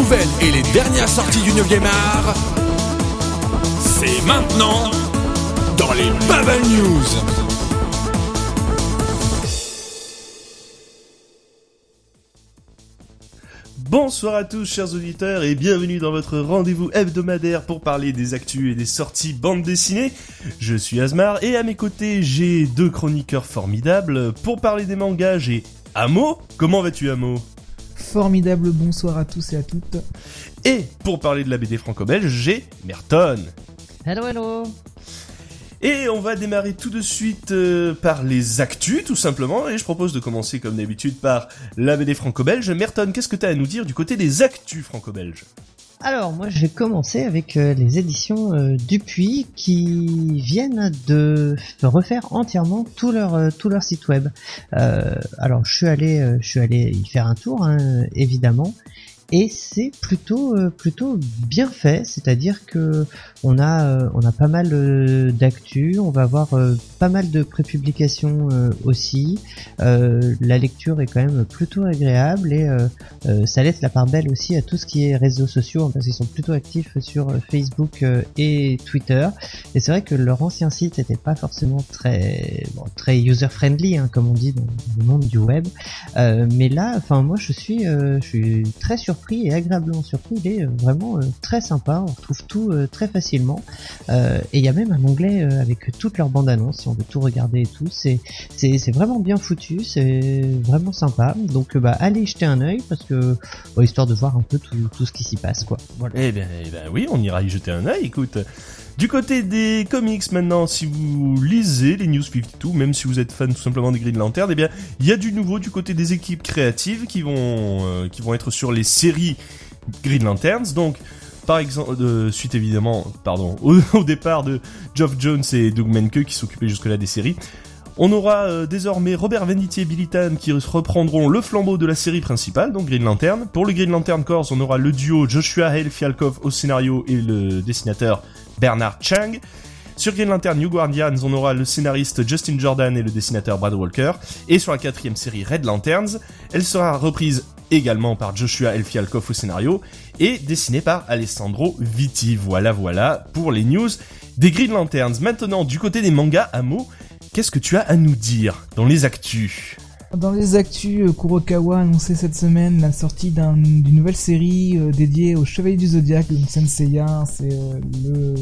nouvelles et les dernières sorties du 9e art, c'est maintenant dans les Bubble News. Bonsoir à tous chers auditeurs et bienvenue dans votre rendez-vous hebdomadaire pour parler des actus et des sorties bande dessinée. Je suis Asmar et à mes côtés j'ai deux chroniqueurs formidables. Pour parler des mangas j'ai Amo. Comment vas-tu Amo? Formidable bonsoir à tous et à toutes. Et pour parler de la BD franco-belge j'ai Merton. Hello hello Et on va démarrer tout de suite euh, par les actus, tout simplement. Et je propose de commencer, comme d'habitude, par la BD franco-belge. Merton, qu'est-ce que tu as à nous dire du côté des actus franco-belges? Alors moi je vais commencer avec euh, les éditions euh, Dupuis qui viennent de refaire entièrement tout leur euh, site web. Alors je suis allé je suis allé y faire un tour hein, évidemment et c'est plutôt euh, plutôt bien fait, c'est-à-dire que on a euh, on a pas mal euh, d'actu, on va avoir pas mal de prépublications aussi. La lecture est quand même plutôt agréable et ça laisse la part belle aussi à tout ce qui est réseaux sociaux hein, parce qu'ils sont plutôt actifs sur Facebook et Twitter. Et c'est vrai que leur ancien site n'était pas forcément très bon, très user friendly hein, comme on dit dans le monde du web. Mais là, enfin moi je suis je suis très surpris et agréablement surpris. Il est euh, vraiment euh, très sympa. On retrouve tout euh, très facilement. Et il y a même un onglet avec toutes leurs bandes annonces si on veut tout regarder et tout. C'est c'est vraiment bien foutu. C'est vraiment sympa. Donc bah allez jeter un œil parce que histoire de voir un peu tout ce qui s'y passe quoi. Voilà. Eh bien, eh ben oui, on ira y jeter un œil, écoute. Du côté des comics maintenant, si vous lisez les News 52, même si vous êtes fan tout simplement des Green Lantern, eh bien, il y a du nouveau du côté des équipes créatives qui vont, euh, être sur les séries Green Lanterns. Donc, par exemple, euh, suite évidemment, pardon, au, au départ de Geoff Jones et Doug Menke qui s'occupaient jusque-là des séries. On aura euh, désormais Robert Venditti et Billy Tan qui reprendront le flambeau de la série principale, donc Green Lantern. Pour le Green Lantern Corps, on aura le duo Joshua Hale Fialkov au scénario et le dessinateur Bernard Chang. Sur Green Lantern New Guardians, on aura le scénariste Justin Jordan et le dessinateur Brad Walker. Et sur la quatrième série Red Lanterns, elle sera reprise également par Joshua Elfialkov au scénario et dessinée par Alessandro Vitti. Voilà, voilà pour les news des Green Lanterns. Maintenant, du côté des mangas, Amo, qu'est-ce que tu as à nous dire dans les actus? Dans les actus, euh, Kurokawa a annoncé cette semaine la sortie d'un- d'une nouvelle série euh, dédiée aux Chevaliers du Zodiaque, donc Senseiya. C'est euh, le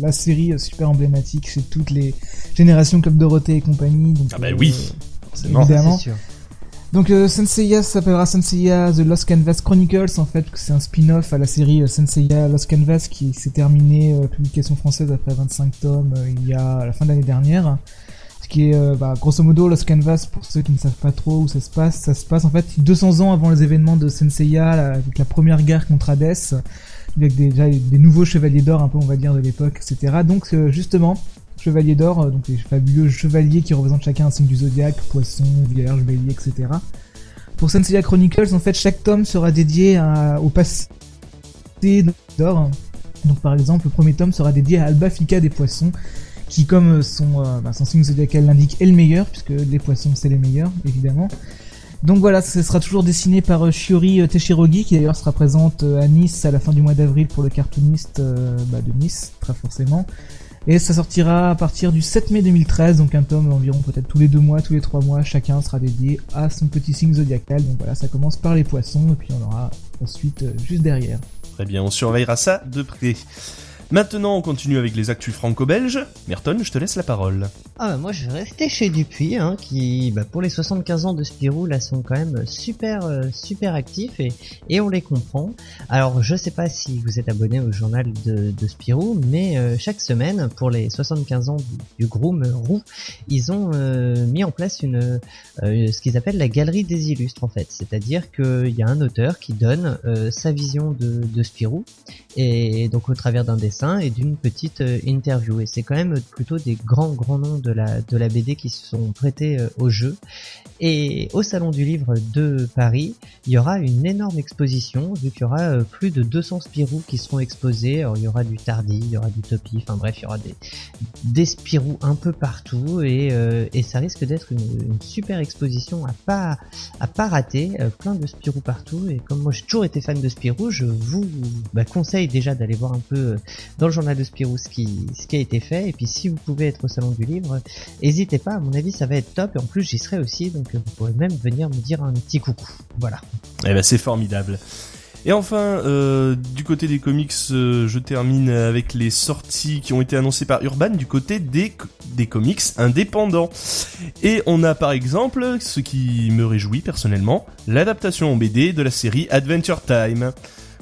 la série euh, super emblématique chez toutes les générations Club Dorothée et compagnie. Donc, Ah bah euh, oui, forcément. évidemment. C'est sûr. Donc euh, Senseiya s'appellera Senseiya The Lost Canvas Chronicles en fait c'est un spin-off à la série euh, Senseiya Lost Canvas qui s'est terminée euh, publication française après 25 tomes euh, il y a à la fin de l'année dernière. Qui est euh, bah, grosso modo Lost Canvas pour ceux qui ne savent pas trop où ça se passe, ça se passe en fait 200 ans avant les événements de Senseiya avec la première guerre contre Hades avec déjà des nouveaux chevaliers d'or un peu on va dire de l'époque etc. Donc euh, justement chevaliers d'or, euh, donc les fabuleux chevaliers qui représentent chacun un signe du zodiaque, poisson, vierge, bélier, etc. Pour Senseiya Chronicles, en fait, chaque tome sera dédié au passé d'or. Donc par exemple, le premier tome sera dédié à Alba Fica des poissons, qui comme son, euh, bah, son signe zodiacal l'indique est le meilleur, puisque les poissons c'est les meilleurs, évidemment. Donc voilà, ce sera toujours dessiné par euh, Shiori euh, Teshirogi, qui d'ailleurs sera présente à Nice à la fin du mois d'avril pour le cartooniste bah, de Nice, très forcément. Et ça sortira à partir du 7 mai 2013, donc un tome environ peut-être tous les deux mois, tous les trois mois, chacun sera dédié à son petit signe zodiacal. Donc voilà, ça commence par les poissons, et puis on aura ensuite juste derrière. Très bien, on surveillera ça de près. Maintenant, on continue avec les actus franco-belges. Merton, je te laisse la parole. Ah moi je vais rester chez Dupuis hein, qui bah, pour les 75 ans de Spirou là sont quand même super euh, super actifs et, et on les comprend. Alors je sais pas si vous êtes abonné au journal de, Spirou mais euh, chaque semaine pour les 75 ans du, Groom Roux ils ont euh, mis en place une ce qu'ils appellent la galerie des illustres en fait. C'est-à-dire qu'il y a un auteur qui donne sa vision de Spirou et donc au travers d'un dessin et d'une petite euh, interview et c'est quand même plutôt des grands grands noms de la de la BD qui se sont prêtés euh, au jeu. Et au salon du livre de Paris, il y aura une énorme exposition vu qu'il y aura euh, plus de 200 Spirou qui seront exposés. Alors il y aura du Tardy, il y aura du Topi, enfin bref, il y aura des des Spirou un peu partout et et ça risque d'être une, super exposition à pas à pas rater, plein de Spirou partout et comme moi j'ai toujours été fan de Spirou, je vous bah, conseille déjà d'aller voir un peu dans le journal de Spirou ce qui, a été fait. Et puis si vous pouvez être au salon du livre, n'hésitez pas, à mon avis ça va être top. Et en plus j'y serai aussi, donc vous pourrez même venir me dire un petit coucou. Voilà. Eh ben c'est formidable. Et enfin, euh, du côté des comics, euh, je termine avec les sorties qui ont été annoncées par Urban du côté des, des comics indépendants. Et on a par exemple, ce qui me réjouit personnellement, l'adaptation en BD de la série Adventure Time.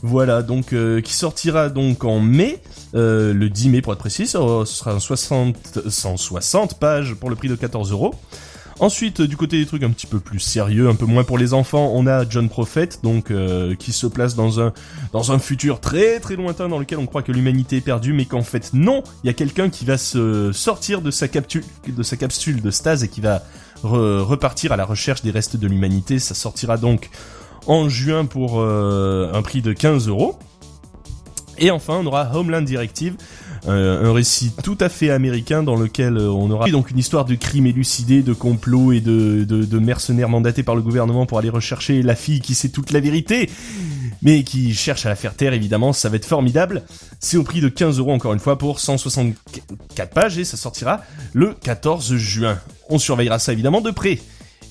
Voilà, donc euh, qui sortira donc en mai, euh, le 10 mai pour être précis, ce sera un 60, 160 pages pour le prix de 14 euros. Ensuite, du côté des trucs un petit peu plus sérieux, un peu moins pour les enfants, on a John Prophet, donc euh, qui se place dans un futur très très lointain dans lequel on croit que l'humanité est perdue, mais qu'en fait non, il y a quelqu'un qui va se sortir de sa capsule de sa stase et qui va re- repartir à la recherche des restes de l'humanité. Ça sortira donc en juin pour euh, un prix de 15 euros. Et enfin, on aura Homeland Directive, euh, un récit tout à fait américain dans lequel euh, on aura donc une histoire de crime élucidé, de complot et de, de, de mercenaires mandatés par le gouvernement pour aller rechercher la fille qui sait toute la vérité, mais qui cherche à la faire taire évidemment, ça va être formidable. C'est au prix de 15 euros encore une fois pour 164 pages et ça sortira le 14 juin. On surveillera ça évidemment de près.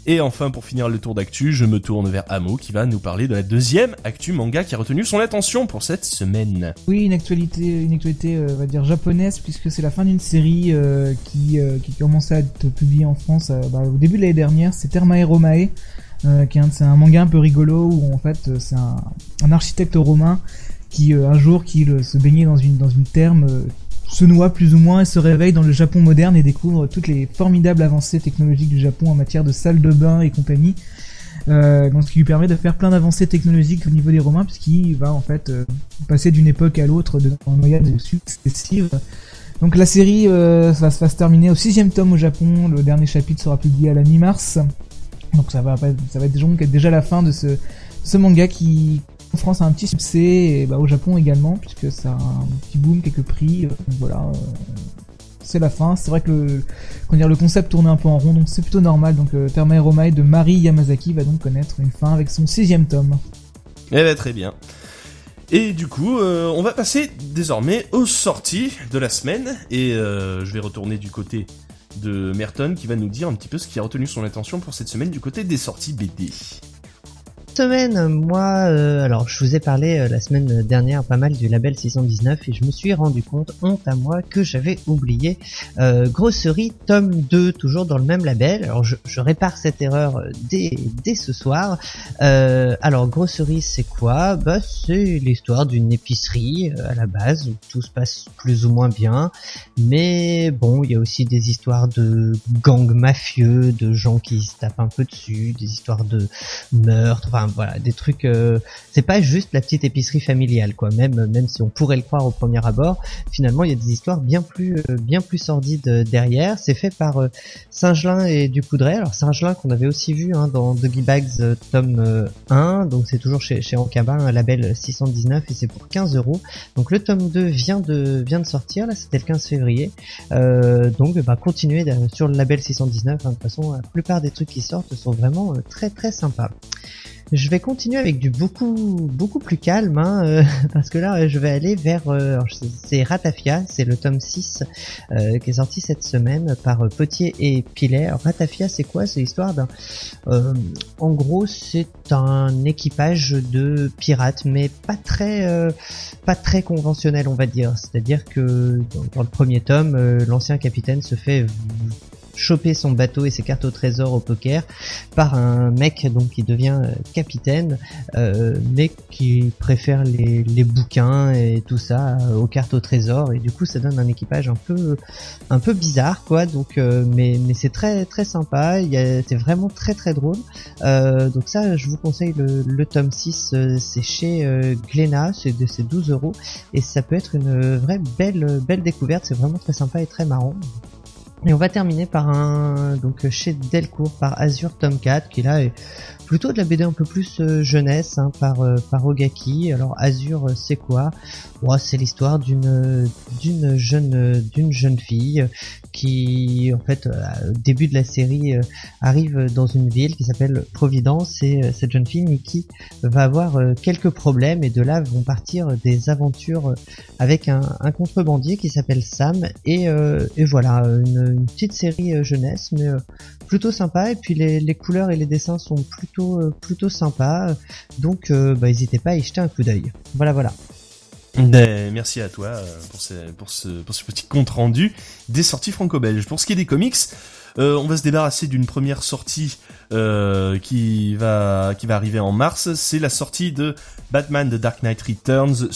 Et enfin, pour finir le tour d'actu, je me tourne vers Amo qui va nous parler de la deuxième actu manga qui a retenu son attention pour cette semaine. Oui, une actualité, une actualité, euh, on va dire japonaise, puisque c'est la fin d'une série euh, qui, euh, qui commençait à être publiée en France bah, au début de l'année dernière. C'est Termae Romae, qui est un, manga un peu rigolo où en fait c'est un, architecte romain qui un jour qui euh, se baignait dans une dans une therme euh, se noie plus ou moins et se réveille dans le Japon moderne et découvre toutes les formidables avancées technologiques du Japon en matière de salles de bain et compagnie. Euh, ce qui lui permet de faire plein d'avancées technologiques au niveau des Romains puisqu'il va en fait euh, passer d'une époque à l'autre en noyade successive. Donc la série euh, va se terminer au sixième tome au Japon. Le dernier chapitre sera publié à la mi-mars. Donc ça va, être déjà la fin de ce manga qui France a un petit succès et bah, au Japon également puisque ça a un petit boom quelques prix. Euh, donc voilà, euh, c'est la fin. C'est vrai que le, le concept tournait un peu en rond donc c'est plutôt normal. Donc euh, de Mari Yamazaki va donc connaître une fin avec son sixième tome. Eh ben très bien. Et du coup, euh, on va passer désormais aux sorties de la semaine et je vais retourner du côté de Merton qui va nous dire un petit peu ce qui a retenu son attention pour cette semaine du côté des sorties BD. Semaine, moi, euh, alors je vous ai parlé euh, la semaine dernière pas mal du label 619 et je me suis rendu compte, honte à moi, que j'avais oublié euh, Grosserie tome 2, toujours dans le même label. Alors je, je répare cette erreur euh, dès, dès ce soir. Alors Grosserie c'est quoi? Bah c'est l'histoire d'une épicerie à la base. Où tout se passe plus ou moins bien, mais bon il y a aussi des histoires de gangs mafieux, de gens qui se tapent un peu dessus, des histoires de meurtres, enfin voilà, des trucs. euh, c'est pas juste la petite épicerie familiale, quoi. Même même si on pourrait le croire au premier abord, finalement il y a des histoires bien plus euh, bien plus sordides euh, derrière. C'est fait par euh, Saint-Gelin et Ducoudray. Alors Saint-Gelin qu'on avait aussi vu hein, dans Doggy Bags tome euh, 1, donc c'est toujours chez chez Ankama, un label 619 et c'est pour 15 euros. Donc le tome 2 vient de vient de sortir, là c'était le 15 février. Donc bah continuez sur le label 619. hein. De toute façon, la plupart des trucs qui sortent sont vraiment très très sympas. Je vais continuer avec du beaucoup beaucoup plus calme, hein, euh, parce que là je vais aller vers euh, c'est- Ratafia, c'est le tome 6 euh, qui est sorti cette semaine par euh, Potier et Pilet. Alors, Ratafia c'est quoi? C'est l'histoire d'un euh, en gros c'est un équipage de pirates, mais pas très euh, pas très conventionnel on va dire. C'est-à-dire que dans, le premier tome, l'ancien capitaine se fait choper son bateau et ses cartes au trésor au poker par un mec donc qui devient euh, capitaine euh, mais qui préfère les, les bouquins et tout ça euh, aux cartes au trésor. Et du coup ça donne un équipage un peu un peu bizarre quoi. Donc mais mais c'est très très sympa. Il c'est vraiment très très drôle. Donc ça je vous conseille le, le tome 6 euh, c'est chez Glénat. C'est de c'est 12 euros. Et ça peut être une vraie belle belle découverte. C'est vraiment très sympa et très marrant Et on va terminer par un donc chez Delcourt par Azure Tomcat qui là est plutôt de la BD un peu plus euh, jeunesse hein, par euh, par Ogaki. Alors Azure euh, c'est quoi? C'est l'histoire d'une d'une jeune d'une jeune fille qui en fait au début de la série arrive dans une ville qui s'appelle Providence. Et cette jeune fille qui va avoir quelques problèmes. Et de là vont partir des aventures avec un, contrebandier qui s'appelle Sam. Et, et voilà une, petite série jeunesse mais plutôt sympa. Et puis les, couleurs et les dessins sont plutôt euh, plutôt sympas donc euh, bah, n'hésitez pas à y jeter un coup d'œil. Voilà voilà. Ben, merci à toi euh, pour ce, pour ce, pour ce petit compte rendu des sorties franco-belges. Pour ce qui est des comics, euh, on va se débarrasser d'une première sortie euh, qui va qui va arriver en mars. C'est la sortie de Batman The Dark Knight Returns,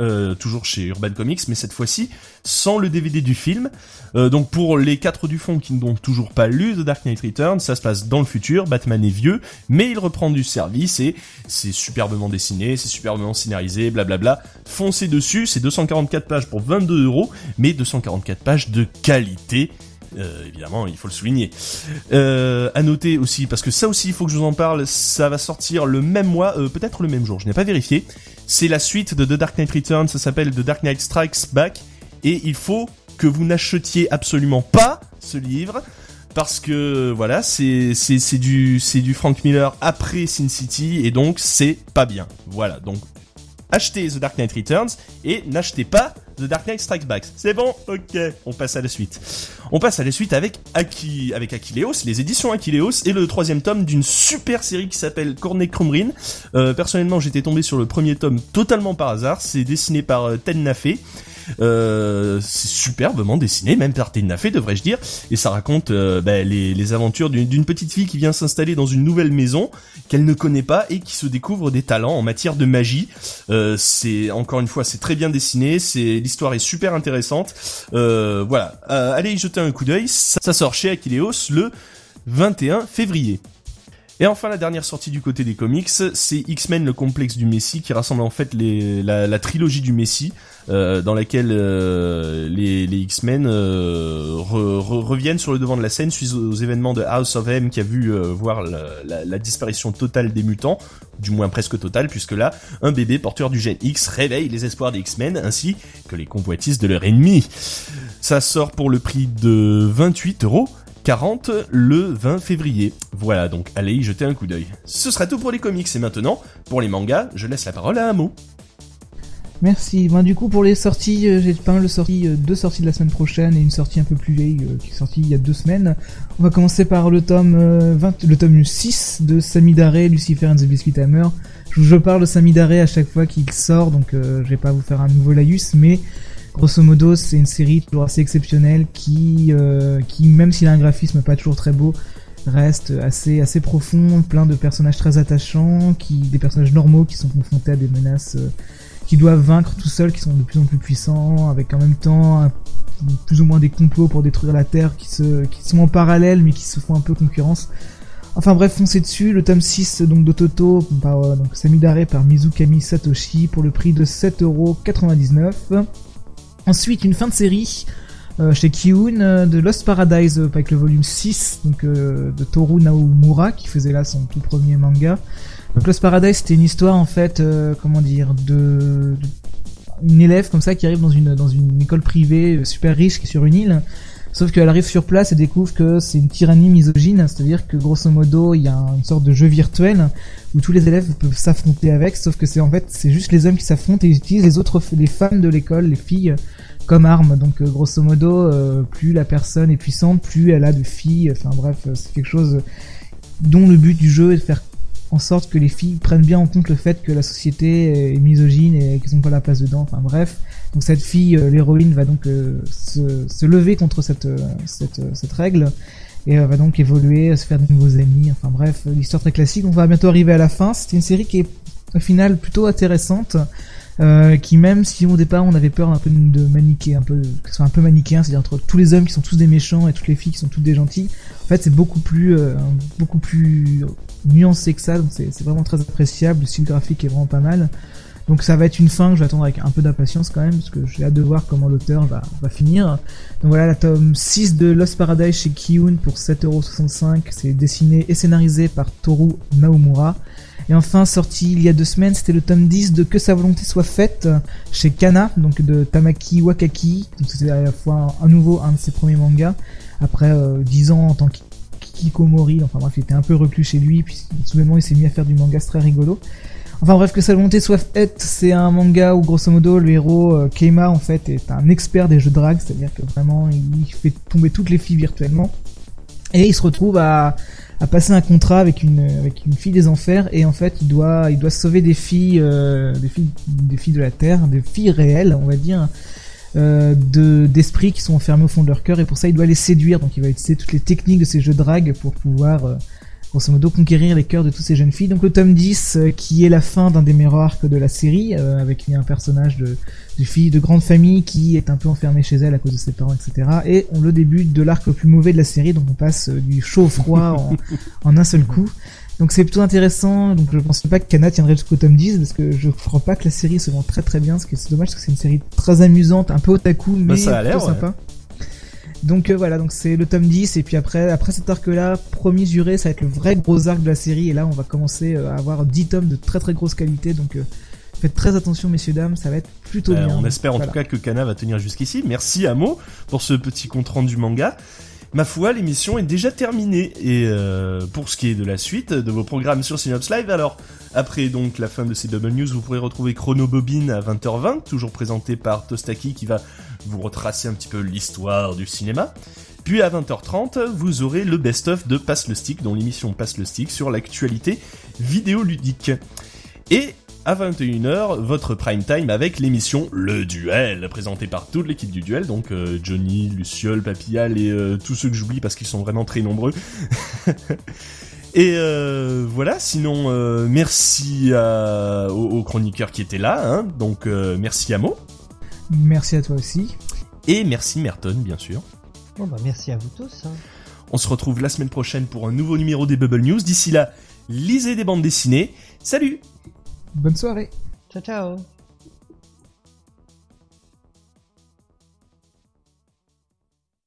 euh, toujours chez Urban Comics, mais cette fois-ci sans le DVD du film. donc pour les quatre du fond qui n'ont toujours pas lu The Dark Knight Returns, ça se passe dans le futur. Batman est vieux, mais il reprend du service et c'est superbement dessiné, c'est superbement scénarisé, blablabla. Foncez dessus, c'est 244 pages pour 22 euros, mais 244 pages de qualité euh, évidemment, il faut le souligner. Euh, à noter aussi, parce que ça aussi, il faut que je vous en parle, ça va sortir le même mois, euh, peut-être le même jour, je n'ai pas vérifié. C'est la suite de The Dark Knight Returns, ça s'appelle The Dark Knight Strikes Back, et il faut que vous n'achetiez absolument pas ce livre, parce que voilà, c'est c'est du c'est du Frank Miller après Sin City et donc c'est pas bien. Voilà, donc achetez The Dark Knight Returns et n'achetez pas The Dark Knight Strikes Back. C'est bon Ok, on passe à la suite. On passe à la suite avec Aki, avec Akileos, les éditions Akileos et le troisième tome d'une super série qui s'appelle Cornet Crumrin. Euh, personnellement, j'étais tombé sur le premier tome totalement par hasard. C'est dessiné par euh, Ten Nafé. Euh, c'est superbement dessiné, même par Nafé devrais-je dire, et ça raconte euh, bah, les, aventures d'une petite fille qui vient s'installer dans une nouvelle maison qu'elle ne connaît pas et qui se découvre des talents en matière de magie. C'est encore une fois, c'est très bien dessiné, c'est l'histoire est super intéressante. Euh, voilà, euh, allez y jeter un coup d'œil. Ça, ça sort chez Aquileos le 21 février. Et enfin, la dernière sortie du côté des comics, c'est X-Men le complexe du Messie, qui rassemble en fait la, trilogie du Messie, euh, dans laquelle euh, les, X-Men euh, reviennent sur le devant de la scène suite aux événements de House of M qui a vu voir la, la, disparition totale des mutants, du moins presque totale, puisque là, un bébé porteur du gène X réveille les espoirs des X-Men ainsi que les convoitises de leur ennemi. Ça sort pour le prix de 28 euros 40 le 20 février. Voilà, donc allez y jeter un coup d'œil. Ce sera tout pour les comics et maintenant, pour les mangas, je laisse la parole à Amo. Merci. Ben, du coup, pour les sorties, euh, j'ai pas mal de sorties, euh, deux sorties de la semaine prochaine et une sortie un peu plus vieille euh, qui est sortie il y a deux semaines. On va commencer par le tome 20, le tome 6 de Samidare, Lucifer and the Biscuit Hammer. Je, parle de Samidare à chaque fois qu'il sort, donc je vais pas vous faire un nouveau laïus, mais Grosso modo, c'est une série toujours assez exceptionnelle qui, euh, qui même s'il a un graphisme pas toujours très beau, reste assez assez profond, plein de personnages très attachants, qui des personnages normaux qui sont confrontés à des menaces euh, qui doivent vaincre tout seuls, qui sont de plus en plus puissants, avec en même temps plus ou moins des complots pour détruire la Terre qui se qui sont en parallèle mais qui se font un peu concurrence. Enfin bref, foncez dessus, le tome 6 donc d'Ototo par euh, Samidare par Mizukami Satoshi pour le prix de 7,99€. Ensuite, une fin de série euh, chez Kiun euh, de Lost Paradise euh, avec le volume 6 donc, de Toru Naomura qui faisait là son tout premier manga. Lost Paradise c'était une histoire en fait, comment dire, de, élève comme ça qui arrive dans une dans une école privée super riche qui est sur une île. Sauf qu'elle arrive sur place et découvre que c'est une tyrannie misogyne, c'est-à-dire que grosso modo il y a une sorte de jeu virtuel où tous les élèves peuvent s'affronter avec, sauf que c'est en fait c'est juste les hommes qui s'affrontent et utilisent les autres les femmes de l'école, les filles comme arme. Donc euh, grosso modo, euh, plus la personne est puissante, plus elle a de filles. Enfin bref, c'est quelque chose dont le but du jeu est de faire en sorte que les filles prennent bien en compte le fait que la société est misogyne et qu'elles n'ont pas la place dedans. Enfin bref, donc cette fille, l'héroïne, va donc se, se, lever contre cette, cette règle et va donc évoluer, se faire de nouveaux amis. Enfin bref, l'histoire très classique. On va bientôt arriver à la fin. C'était une série qui est au final plutôt intéressante. Euh, qui même si au départ on avait peur un peu de maniquer, un peu que ce soit un peu manichéen, c'est-à-dire entre tous les hommes qui sont tous des méchants et toutes les filles qui sont toutes des gentilles, en fait c'est beaucoup plus euh, beaucoup plus nuancé que ça, donc c'est vraiment très appréciable, le style graphique est vraiment pas mal. Donc ça va être une fin que je vais attendre avec un peu d'impatience quand même, parce que j'ai hâte de voir comment l'auteur va, finir. Donc voilà, la tome 6 de Lost Paradise chez Kiyun pour 7,65€. C'est dessiné et scénarisé par Toru Naomura. Et enfin, sorti il y a deux semaines, c'était le tome 10 de Que sa volonté soit faite chez Kana, donc de Tamaki Wakaki. Donc c'était à la fois un, nouveau, un de ses premiers mangas. Après euh, 10 ans en tant qu'Ikikomori, enfin bref, il était un peu reclus chez lui, puis soudainement il s'est mis à faire du manga c'est très rigolo. Enfin bref, que sa volonté soit faite, c'est un manga où grosso modo le héros euh, Keima en fait est un expert des jeux de drague, c'est-à-dire que vraiment il fait tomber toutes les filles virtuellement. Et il se retrouve à, passer un contrat avec une fille des enfers et en fait il doit sauver euh, des filles des filles de la terre des filles réelles on va dire euh, de d'esprits qui sont enfermés au fond de leur cœur et pour ça il doit les séduire. Donc il va utiliser toutes les techniques de ces jeux de drague pour pouvoir euh, grosso modo conquérir les cœurs de toutes ces jeunes filles. Donc le tome 10 euh, qui est la fin d'un des meilleurs arcs de la série euh, avec un personnage de, de fille de grande famille qui est un peu enfermée chez elle à cause de ses parents etc et on le début de l'arc le plus mauvais de la série donc on passe du chaud au froid en, en un seul coup donc c'est plutôt intéressant. Donc je pense pas que Kana tiendrait jusqu'au tome 10 parce que je crois pas que la série se vend très très bien. Ce qui est dommage parce que c'est une série très amusante, un peu otaku mais Bah, ça a plutôt ouais. sympa. Donc euh, voilà, donc c'est le tome 10 et puis après après cet arc là, promis juré, ça va être le vrai gros arc de la série et là on va commencer euh, à avoir 10 tomes de très très grosse qualité donc euh, faites très attention messieurs dames, ça va être plutôt Euh, bien. on espère en tout cas que Kana va tenir jusqu'ici. Merci Amo pour ce petit compte rendu manga. Ma foi, l'émission est déjà terminée. Et euh, pour ce qui est de la suite de vos programmes sur Synops Live, alors après donc la fin de ces Double News, vous pourrez retrouver Chrono Bobine à 20h20, toujours présenté par Tostaki qui va vous retracer un petit peu l'histoire du cinéma. Puis à 20h30, vous aurez le best-of de Passe le Stick, dont l'émission Passe le Stick sur l'actualité vidéoludique. Et à 21h, votre prime time avec l'émission Le Duel, présentée par toute l'équipe du Duel, donc euh, Johnny, Luciole, Papillal et euh, tous ceux que j'oublie parce qu'ils sont vraiment très nombreux. et euh, voilà, sinon euh, merci à- aux, aux chroniqueurs qui étaient là, hein, donc euh, merci à Mo, Merci à toi aussi. et merci Merton bien sûr. Bon bah merci à vous tous. hein. On se retrouve la semaine prochaine pour un nouveau numéro des Bubble News. D'ici là, lisez des bandes dessinées. Salut Bonne soirée. Ciao ciao.